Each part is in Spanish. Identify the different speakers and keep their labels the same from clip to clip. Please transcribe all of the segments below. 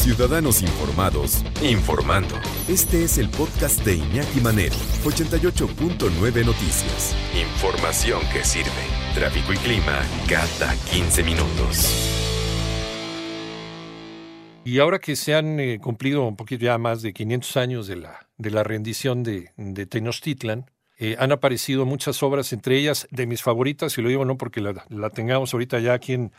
Speaker 1: Ciudadanos informados, informando. Este es el podcast de Iñaki Manero, 88.9 Noticias. Información que sirve. Tráfico y clima cada 15 minutos.
Speaker 2: Y ahora que se han eh, cumplido un poquito ya más de 500 años de la, de la rendición de, de Tenochtitlan, eh, han aparecido muchas obras, entre ellas de mis favoritas, y lo digo no porque la, la tengamos ahorita ya aquí en,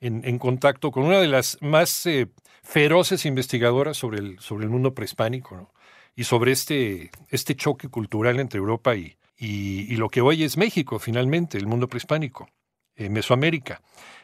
Speaker 2: en, contacto con una de las más eh, feroces investigadoras sobre el, sobre el mundo prehispánico ¿no? y sobre este, este choque cultural entre Europa y, y, lo que hoy es México, finalmente, el mundo prehispánico, eh, Mesoamérica.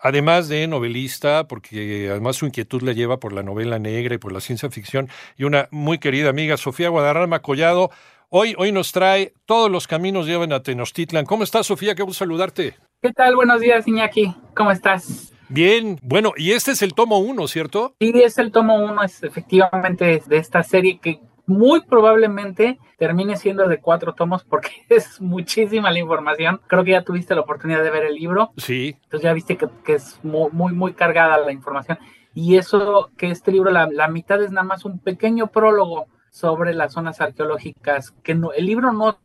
Speaker 2: Además de novelista, porque además su inquietud la lleva por la novela negra y por la ciencia ficción, y una muy querida amiga, Sofía Guadarrama Collado, hoy, hoy nos trae Todos los caminos llevan a Tenochtitlan. ¿Cómo estás, Sofía? Qué gusto saludarte.
Speaker 3: ¿Qué tal? Buenos días, Iñaki. ¿Cómo estás?
Speaker 2: Bien, bueno, y este es el tomo uno, ¿cierto?
Speaker 3: Sí, es el tomo uno, es efectivamente de esta serie que muy probablemente termine siendo de cuatro tomos porque es muchísima la información. Creo que ya tuviste la oportunidad de ver el libro.
Speaker 2: Sí.
Speaker 3: Entonces ya viste que, que es muy, muy, muy, cargada la información. Y eso, que este libro, la, la, mitad es nada más un pequeño prólogo sobre las zonas arqueológicas, que no, el libro no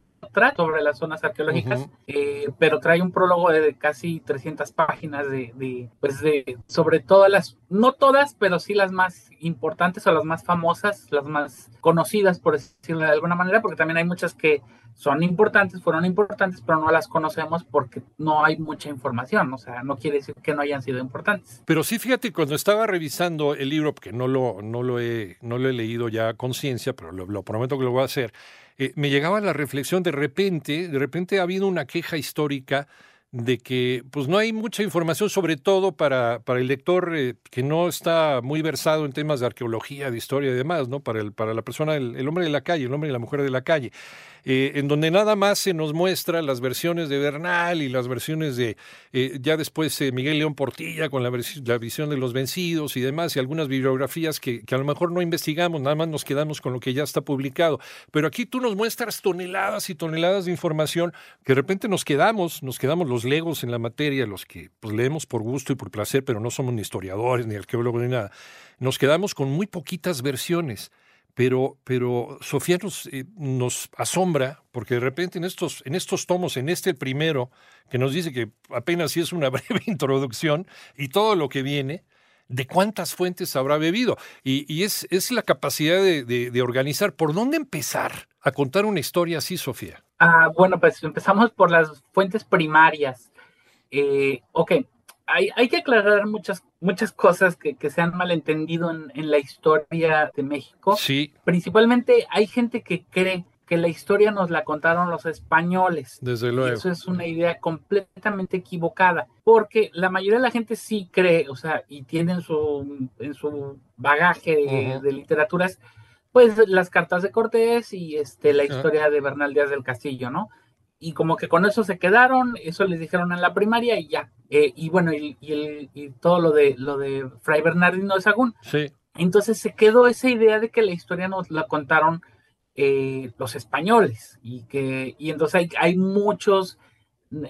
Speaker 3: sobre las zonas arqueológicas, uh -huh. eh, pero trae un prólogo de, de casi 300 páginas de, de, pues de, sobre todas las, no todas, pero sí las más importantes o las más famosas, las más conocidas, por decirlo de alguna manera, porque también hay muchas que son importantes, fueron importantes, pero no las conocemos porque no hay mucha información, o sea, no quiere decir que no hayan sido importantes.
Speaker 2: Pero sí, fíjate, cuando estaba revisando el libro, porque no lo, no lo, he, no lo he leído ya a conciencia, pero lo, lo prometo que lo voy a hacer, eh, me llegaba la reflexión de repente, de repente ha habido una queja histórica de que pues no hay mucha información, sobre todo para, para el lector eh, que no está muy versado en temas de arqueología, de historia y demás, ¿no? Para, el, para la persona, el, el hombre de la calle, el hombre y la mujer de la calle. Eh, en donde nada más se nos muestra las versiones de Bernal y las versiones de, eh, ya después eh, Miguel León Portilla con la, visión de los vencidos y demás, y algunas bibliografías que, que, a lo mejor no investigamos, nada más nos quedamos con lo que ya está publicado. Pero aquí tú nos muestras toneladas y toneladas de información que de repente nos quedamos, nos quedamos los legos en la materia, los que pues, leemos por gusto y por placer, pero no somos ni historiadores, ni arqueólogos, ni nada. Nos quedamos con muy poquitas versiones pero, pero Sofía nos, eh, nos, asombra porque de repente en estos, en estos tomos, en este primero, que nos dice que apenas sí es una breve introducción y todo lo que viene, de cuántas fuentes habrá bebido. Y, y es, es, la capacidad de, organizar. ¿Por dónde empezar a contar una historia así, Sofía?
Speaker 3: Ah, bueno, pues empezamos por las fuentes primarias. Eh, ok, hay, hay, que aclarar muchas, muchas cosas que, que se han malentendido en, en, la historia de México.
Speaker 2: Sí.
Speaker 3: Principalmente hay gente que cree que la historia nos la contaron los españoles.
Speaker 2: Desde luego.
Speaker 3: Y eso es una idea completamente equivocada, porque la mayoría de la gente sí cree, o sea, y tiene en su, en su bagaje de, uh -huh. de literaturas, pues las cartas de Cortés y este, la historia uh -huh. de Bernal Díaz del Castillo, ¿no? Y como que con eso se quedaron, eso les dijeron en la primaria y ya. Eh, y bueno, y, y, el, y, todo lo de lo de Fray Bernardino de Sagún.
Speaker 2: Sí.
Speaker 3: Entonces se quedó esa idea de que la historia nos la contaron eh, los españoles y que y entonces hay, hay muchos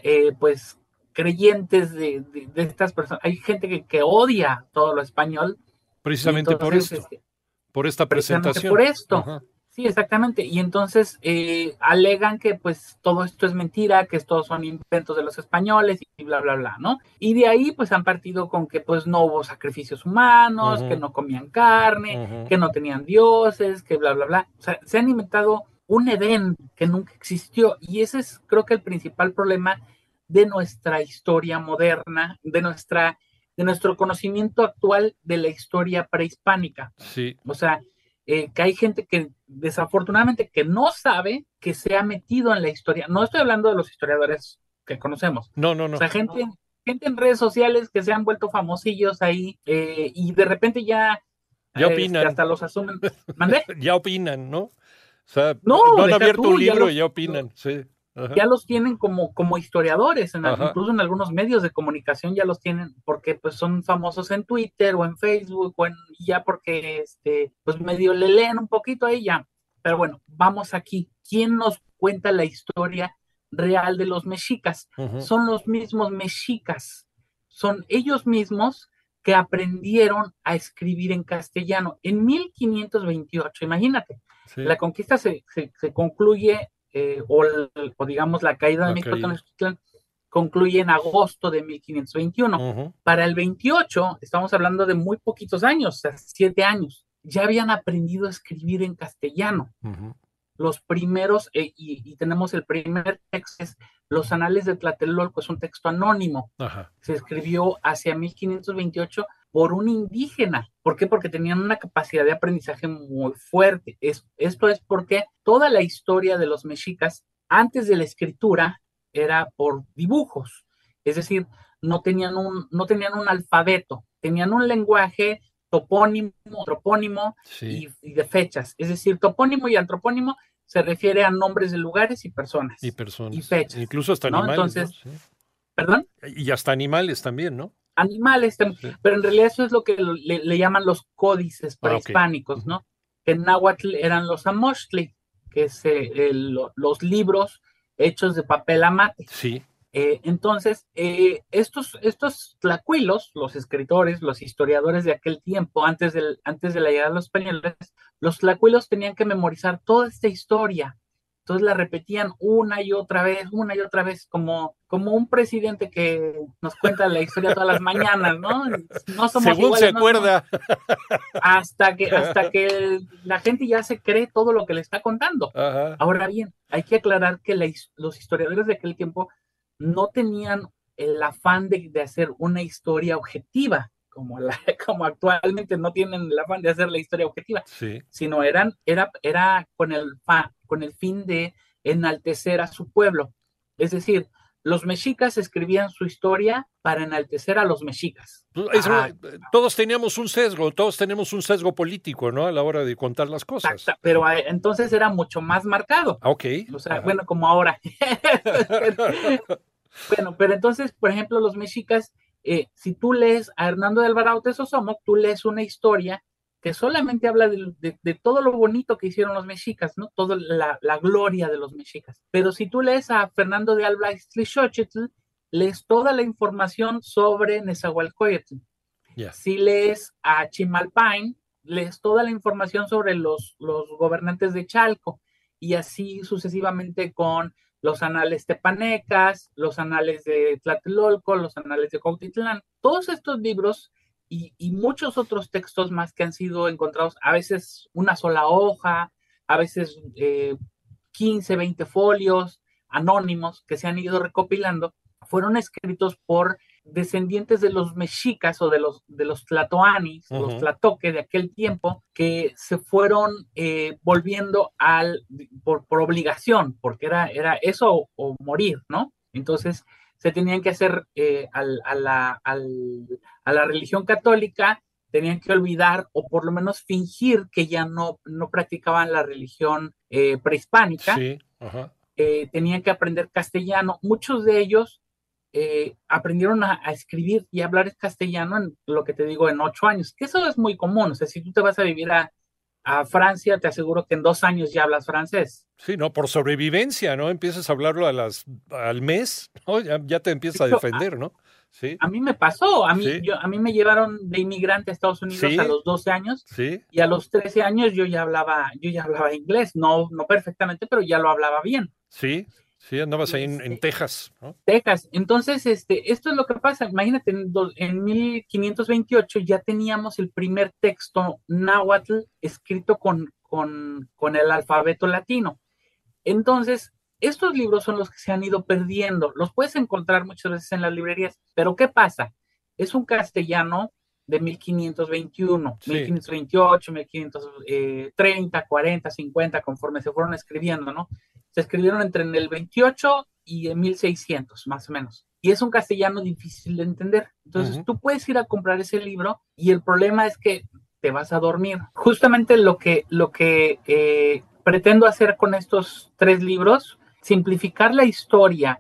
Speaker 3: eh, pues creyentes de, de, de, estas personas. Hay gente que, que odia todo lo español.
Speaker 2: Precisamente entonces, por esto. Este, por esta presentación.
Speaker 3: Por esto. Sí, exactamente. Y entonces eh, alegan que pues todo esto es mentira, que estos son inventos de los españoles y bla, bla, bla, ¿no? Y de ahí pues han partido con que pues no hubo sacrificios humanos, uh -huh. que no comían carne, uh -huh. que no tenían dioses, que bla, bla, bla. O sea, se han inventado un Edén que nunca existió y ese es creo que el principal problema de nuestra historia moderna, de nuestra de nuestro conocimiento actual de la historia prehispánica.
Speaker 2: Sí.
Speaker 3: O sea, eh, que hay gente que desafortunadamente que no sabe que se ha metido en la historia. No estoy hablando de los historiadores que conocemos.
Speaker 2: No, no, no.
Speaker 3: O sea, gente, gente en redes sociales que se han vuelto famosillos ahí eh, y de repente ya,
Speaker 2: Ya
Speaker 3: este,
Speaker 2: opinan.
Speaker 3: hasta los asumen. ¿Mandé?
Speaker 2: Ya opinan, ¿no? O sea,
Speaker 3: No,
Speaker 2: han
Speaker 3: deja
Speaker 2: abierto
Speaker 3: tú,
Speaker 2: un libro y ya opinan, sí. Ajá.
Speaker 3: ya los tienen como, como historiadores, en, incluso en algunos medios de comunicación ya los tienen, porque pues son famosos en Twitter o en Facebook, o en, ya porque este, pues medio le leen un poquito ahí ya. Pero bueno, vamos aquí. ¿Quién nos cuenta la historia real de los mexicas? Son los mismos mexicas, son ellos mismos que aprendieron a escribir en castellano en 1528, imagínate.
Speaker 2: Sí.
Speaker 3: La conquista se, se, se concluye, eh, o, o digamos la caída de. Tenochtitlán concluye en agosto de 1521.
Speaker 2: Ujú.
Speaker 3: Para el 28, estamos hablando de muy poquitos años, o sea, siete años, ya habían aprendido a escribir en castellano. Los primeros, eh, y, y tenemos el primer texto, es Los Anales de Tlatelolco, es un texto anónimo se escribió hacia 1528 por un indígena. ¿Por qué? Porque tenían una capacidad de aprendizaje muy fuerte. Es, esto es porque toda la historia de los mexicas antes de la escritura era por dibujos. Es decir, no tenían un, no tenían un alfabeto, tenían un lenguaje topónimo, tropónimo
Speaker 2: Sí.
Speaker 3: y, y de fechas. Es decir, topónimo y antropónimo se refiere a nombres de lugares y personas.
Speaker 2: Y personas.
Speaker 3: y fechas,
Speaker 2: Incluso hasta
Speaker 3: ¿no?
Speaker 2: animales. ¿no? Sí.
Speaker 3: ¿Perdón?
Speaker 2: Y hasta animales también, ¿no?
Speaker 3: Animales, pero en realidad eso es lo que le, le llaman los códices
Speaker 2: Ah,
Speaker 3: prehispánicos, ¿no? Que en náhuatl eran los amochtli, que es eh, el- lo- los libros hechos de papel amate.
Speaker 2: Sí.
Speaker 3: Eh, entonces, eh, estos, estos tlacuilos, los escritores, los historiadores de aquel tiempo, antes, del, antes de la llegada de los españoles, los tlacuilos tenían que memorizar toda esta historia. Entonces la repetían una y otra vez, una y otra vez, como, como un presidente que nos cuenta la historia todas las mañanas, ¿no? No somos
Speaker 2: Según
Speaker 3: iguales,
Speaker 2: se
Speaker 3: no
Speaker 2: acuerda.
Speaker 3: hasta que, hasta que la gente ya se cree todo lo que le está contando.
Speaker 2: Ajá.
Speaker 3: Ahora bien, hay que aclarar que la los historiadores de aquel tiempo no tenían el afán de, de hacer una historia objetiva, como, la, como actualmente no tienen el afán de hacer la historia objetiva,
Speaker 2: Sí.
Speaker 3: sino eran, era, era con, el con el fin de enaltecer a su pueblo. Es decir, los mexicas escribían su historia para enaltecer a los mexicas.
Speaker 2: Pues, eso,
Speaker 3: Ah.
Speaker 2: todos teníamos un sesgo, todos tenemos un sesgo político, ¿no? A la hora de contar las cosas.
Speaker 3: Pero eh, entonces era mucho más marcado.
Speaker 2: Ah, Ok.
Speaker 3: O sea,
Speaker 2: Ajá.
Speaker 3: bueno, como ahora. bueno, pero entonces, por ejemplo, los mexicas, eh, si tú lees a Hernando de Alvarado Tesosomo, tú lees una historia que solamente habla de, de- de todo lo bonito que hicieron los mexicas, ¿no? Toda la, la gloria de los mexicas. Pero si tú lees a Fernando de Alba Ixtlilxóchitl, lees toda la información sobre Nezahualcóyotl. Si lees a Chimalpain, lees toda la información sobre los, los gobernantes de Chalco y así sucesivamente con los anales tepanecas, los anales de Tlatelolco, los anales de Cuautitlán. Todos estos libros y, y muchos otros textos más que han sido encontrados, a veces una sola hoja, a veces eh, 15, 20 folios anónimos que se han ido recopilando, fueron escritos por descendientes de los mexicas o de los, de los tlatoanis,
Speaker 2: Ujú.
Speaker 3: los tlatoque de aquel tiempo, que se fueron eh, volviendo al, por, por obligación, porque era, era eso o, o morir, ¿no? Entonces se tenían que hacer eh, al- a, la, al- a la religión católica, tenían que olvidar o por lo menos fingir que ya no, no practicaban la religión eh, prehispánica
Speaker 2: Sí. Ajá.
Speaker 3: eh, tenían que aprender castellano. Muchos de ellos eh, aprendieron a, a escribir y hablar castellano en lo que te digo en ocho años, que eso es muy común. O sea, si tú te vas a vivir a, a Francia, te aseguro que en dos años ya hablas francés.
Speaker 2: Sí, no, por sobrevivencia, ¿no? Empiezas a hablarlo a las, al mes, ¿no? Ya, ya te empiezas a defender, ¿no? Sí,
Speaker 3: A mí me pasó, a mí,
Speaker 2: Sí.
Speaker 3: yo, a mí me llevaron de inmigrante a Estados Unidos
Speaker 2: Sí.
Speaker 3: a los 12 años
Speaker 2: sí,
Speaker 3: y a los 13 años yo ya hablaba, yo ya hablaba inglés, no, no perfectamente, pero ya lo hablaba bien.
Speaker 2: sí, sí, andabas ahí en, en
Speaker 3: Sí.
Speaker 2: Texas, ¿no?
Speaker 3: Texas. Entonces, este, esto es lo que pasa. Imagínate, en, do- en 1528 ya teníamos el primer texto náhuatl escrito con, con, con el alfabeto latino. Entonces, estos libros son los que se han ido perdiendo. Los puedes encontrar muchas veces en las librerías, pero ¿qué pasa? Es un castellano de 1521,
Speaker 2: Sí.
Speaker 3: 1528, 1530, 40, 50, conforme se fueron escribiendo, ¿no? Se escribieron entre en el 28 y en 1600, más o menos. y es un castellano difícil de entender. Entonces tú puedes ir a comprar ese libro y el problema es que te vas a dormir. Justamente lo que, lo que eh, pretendo hacer con estos tres libros, simplificar la historia,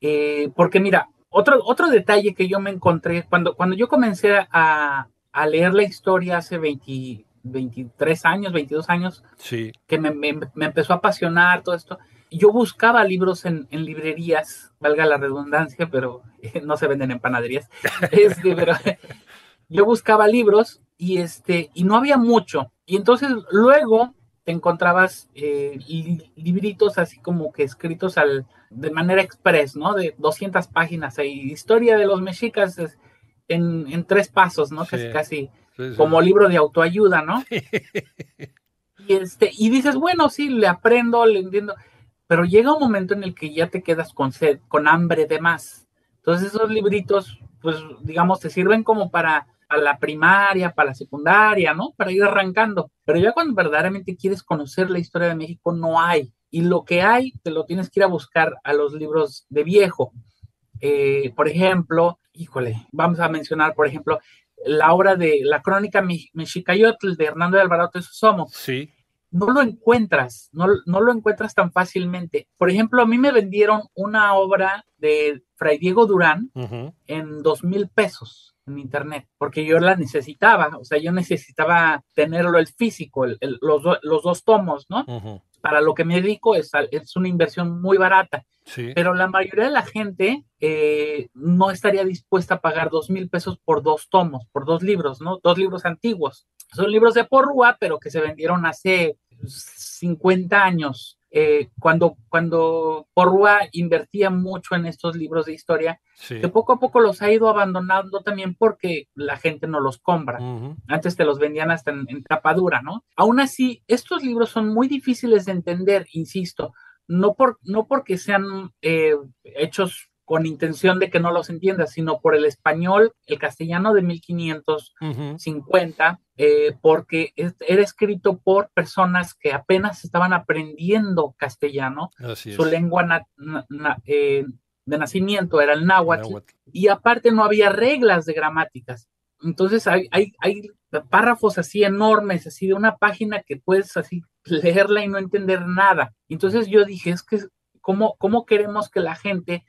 Speaker 3: eh, porque mira, otro, otro detalle que yo me encontré cuando, cuando yo comencé a, a leer la historia hace 23 años, 22 años,
Speaker 2: sí.
Speaker 3: que me, me, me, empezó a apasionar todo esto, yo buscaba libros en, en librerías, valga la redundancia, pero no se venden en panaderías, este, pero yo buscaba libros y, este, y no había mucho. Y entonces luego te encontrabas eh, libritos así como que escritos al, de manera express, ¿no? De 200 páginas. Hay historia de los mexicas en, en tres pasos, ¿no? Casi, casi sí, sí. como libro de autoayuda, ¿no? y, este, y dices, bueno, sí, le aprendo, le entiendo, pero llega un momento en el que ya te quedas con sed, con hambre de más. Entonces esos libritos, pues digamos, te sirven como para para la primaria, para la secundaria, ¿no? Para ir arrancando. Pero ya cuando verdaderamente quieres conocer la historia de México, no hay. Y lo que hay, te lo tienes que ir a buscar a los libros de viejo. Eh, por ejemplo, híjole, vamos a mencionar, por ejemplo, la obra de la crónica Mexicayotl de Hernando de Alvarado de Somo.
Speaker 2: Sí.
Speaker 3: No lo encuentras, no, no lo encuentras tan fácilmente. Por ejemplo, a mí me vendieron una obra de Fray Diego Durán uh -huh. en dos mil pesos en internet, porque yo la necesitaba, o sea, yo necesitaba tenerlo el físico, el, el, los, los, dos tomos, ¿no? Uh -huh. Para lo que me dedico es, es una inversión muy barata,
Speaker 2: sí.
Speaker 3: pero la mayoría de la gente eh, no estaría dispuesta a pagar dos mil pesos por dos tomos, por dos libros, ¿no? Dos libros antiguos. Son libros de porrúa, pero que se vendieron hace 50 años. Eh, cuando, cuando Porrúa invertía mucho en estos libros de historia, sí. que poco a poco los ha ido abandonando también porque la gente no los compra. Uh -huh. Antes te los vendían hasta en, en tapadura, ¿no? Aún así, estos libros son muy difíciles de entender, insisto, no, por, no porque sean eh, hechos con intención de que no los entiendas, sino por el español, el castellano de 1550, uh -huh. eh, porque es, era escrito por personas que apenas estaban aprendiendo castellano,
Speaker 2: Así
Speaker 3: su
Speaker 2: es.
Speaker 3: lengua na, na, na, eh, de nacimiento era el náhuatl, náhuatl, y aparte no había reglas de gramáticas. Entonces hay, hay, hay párrafos así enormes, así de una página que puedes así leerla y no entender nada. Entonces yo dije, es que, ¿cómo, cómo queremos que la gente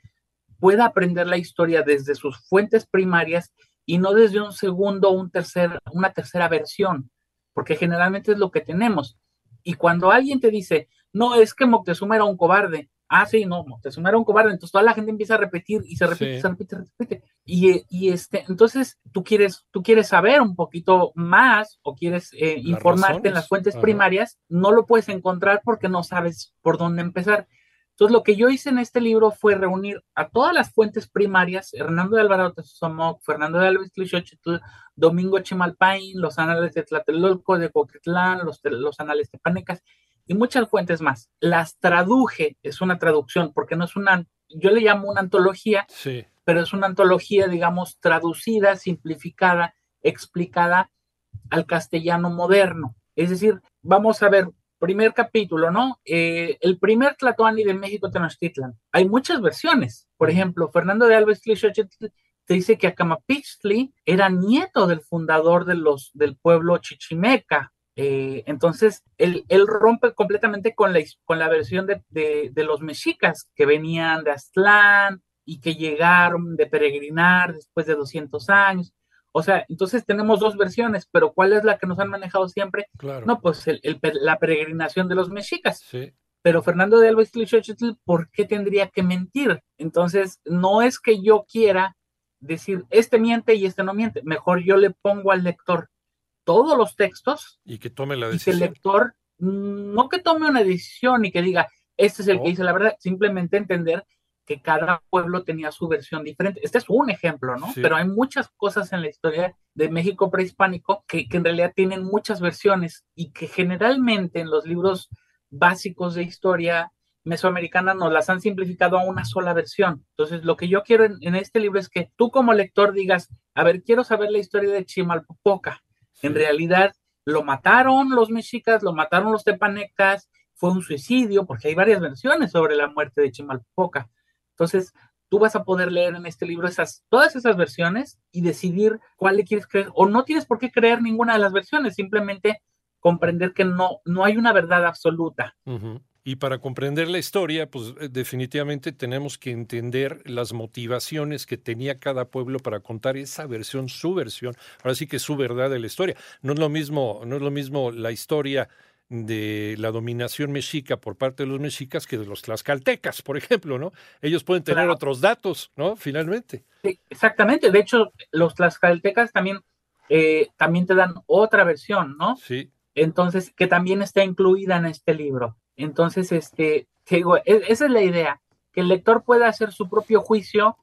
Speaker 3: pueda aprender la historia desde sus fuentes primarias y no desde un segundo o un tercer, una tercera versión, porque generalmente es lo que tenemos. Y cuando alguien te dice, no, es que Moctezuma era un cobarde, ah, sí, no, Moctezuma era un cobarde, entonces toda la gente empieza a repetir y se repite, sí. se repite, se repite. Y, y, este, entonces tú quieres, tú quieres saber un poquito más o quieres eh, informarte razones. en las fuentes Ajá. primarias, no lo puedes encontrar porque no sabes por dónde empezar. Entonces, lo que yo hice en este libro fue reunir a todas las fuentes primarias, Hernando de Alvarado de Somoc, Fernando de Alves Clichochitl, Domingo Chimalpain, los anales de Tlatelolco, de Coquitlán, los, los anales tepanecas y muchas fuentes más. Las traduje, es una traducción, porque no es una, yo le llamo una antología,
Speaker 2: sí.
Speaker 3: pero es una antología, digamos, traducida, simplificada, explicada al castellano moderno. Es decir, vamos a ver primer capítulo, ¿no? Eh, el primer Tlatoani de México Tenochtitlan. Hay muchas versiones. Por ejemplo, Fernando de Alves te dice que Acamapixtli era nieto del fundador de los, del pueblo chichimeca. Eh, entonces, él, él, rompe completamente con la, con la versión de, de, de, los mexicas que venían de Aztlán y que llegaron de peregrinar después de 200 años. O sea, entonces tenemos dos versiones, pero ¿cuál es la que nos han manejado siempre?
Speaker 2: Claro.
Speaker 3: No, pues el, el, la peregrinación de los mexicas.
Speaker 2: Sí.
Speaker 3: Pero Fernando de Alba Xochitl, ¿por qué tendría que mentir? Entonces, no es que yo quiera decir, este miente y este no miente. Mejor yo le pongo al lector todos los textos.
Speaker 2: Y que tome la
Speaker 3: Y
Speaker 2: decisión.
Speaker 3: que el lector, no que tome una decisión y que diga, este es el que dice la verdad, simplemente entender que cada pueblo tenía su versión diferente. Este es un ejemplo, ¿no? Sí. Pero hay muchas cosas en la historia de México prehispánico que, que, en realidad tienen muchas versiones y que generalmente en los libros básicos de historia mesoamericana nos las han simplificado a una sola versión. Entonces, lo que yo quiero en, en este libro es que tú como lector digas, a ver, quiero saber la historia de Chimalpopoca. En realidad, lo mataron los mexicas, lo mataron los tepanecas, fue un suicidio, porque hay varias versiones sobre la muerte de Chimalpopoca. Entonces, tú vas a poder leer en este libro esas, todas esas versiones y decidir cuál le quieres creer. O no tienes por qué creer ninguna de las versiones, simplemente comprender que no, no hay una verdad absoluta.
Speaker 2: Y para comprender la historia, pues eh, definitivamente tenemos que entender las motivaciones que tenía cada pueblo para contar esa versión, su versión, ahora sí que su verdad de la historia. No es lo mismo, no es lo mismo la historia de la dominación mexica por parte de los mexicas que de los tlaxcaltecas, por ejemplo, ¿no? Ellos pueden tener otros datos, ¿no? Finalmente.
Speaker 3: Sí, exactamente. De hecho, los tlaxcaltecas también, eh, también te dan otra versión, ¿no?
Speaker 2: Sí.
Speaker 3: Entonces, que también está incluida en este libro. Entonces, este, digo, e, esa es la idea, que el lector pueda hacer su propio juicio,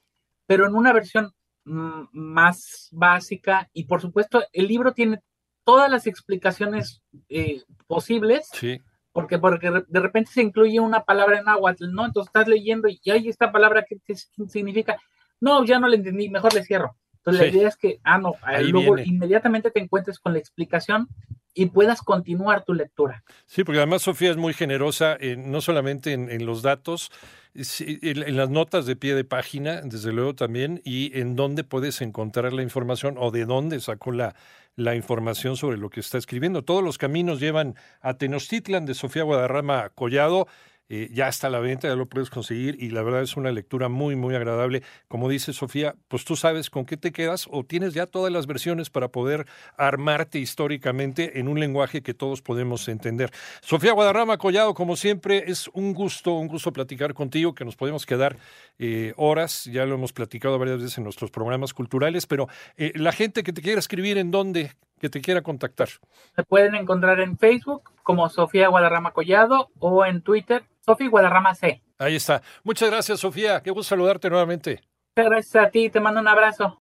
Speaker 3: pero en una versión mm, más básica y por supuesto el libro tiene todas las explicaciones eh, posibles.
Speaker 2: Sí.
Speaker 3: Porque, porque de repente se incluye una palabra en náhuatl, ¿no? Entonces estás leyendo y hay esta palabra que, significa, no, ya no la entendí, mejor le cierro. Entonces la idea es que, ah, no, luego inmediatamente te encuentres con la explicación y puedas continuar tu lectura.
Speaker 2: Sí, porque además Sofía es muy generosa, no solamente en, los datos, en, las notas de pie de página, desde luego también, y en dónde puedes encontrar la información o de dónde sacó la, la información sobre lo que está escribiendo. Todos los caminos llevan a Tenochtitlan de Sofía Guadarrama Collado. Eh, ya está a la venta, ya lo puedes conseguir y la verdad es una lectura muy, muy agradable. Como dice Sofía, pues tú sabes con qué te quedas o tienes ya todas las versiones para poder armarte históricamente en un lenguaje que todos podemos entender. Sofía Guadarrama Collado, como siempre, es un gusto, un gusto platicar contigo, que nos podemos quedar eh, horas, ya lo hemos platicado varias veces en nuestros programas culturales, pero eh, la gente que te quiera escribir, ¿en dónde? Que te quiera contactar.
Speaker 3: Me pueden encontrar en Facebook como Sofía Guadarrama Collado o en Twitter Sofía Guadarrama C.
Speaker 2: Ahí está. Muchas gracias, Sofía. Qué gusto saludarte nuevamente.
Speaker 3: Muchas gracias a ti. Te mando un abrazo.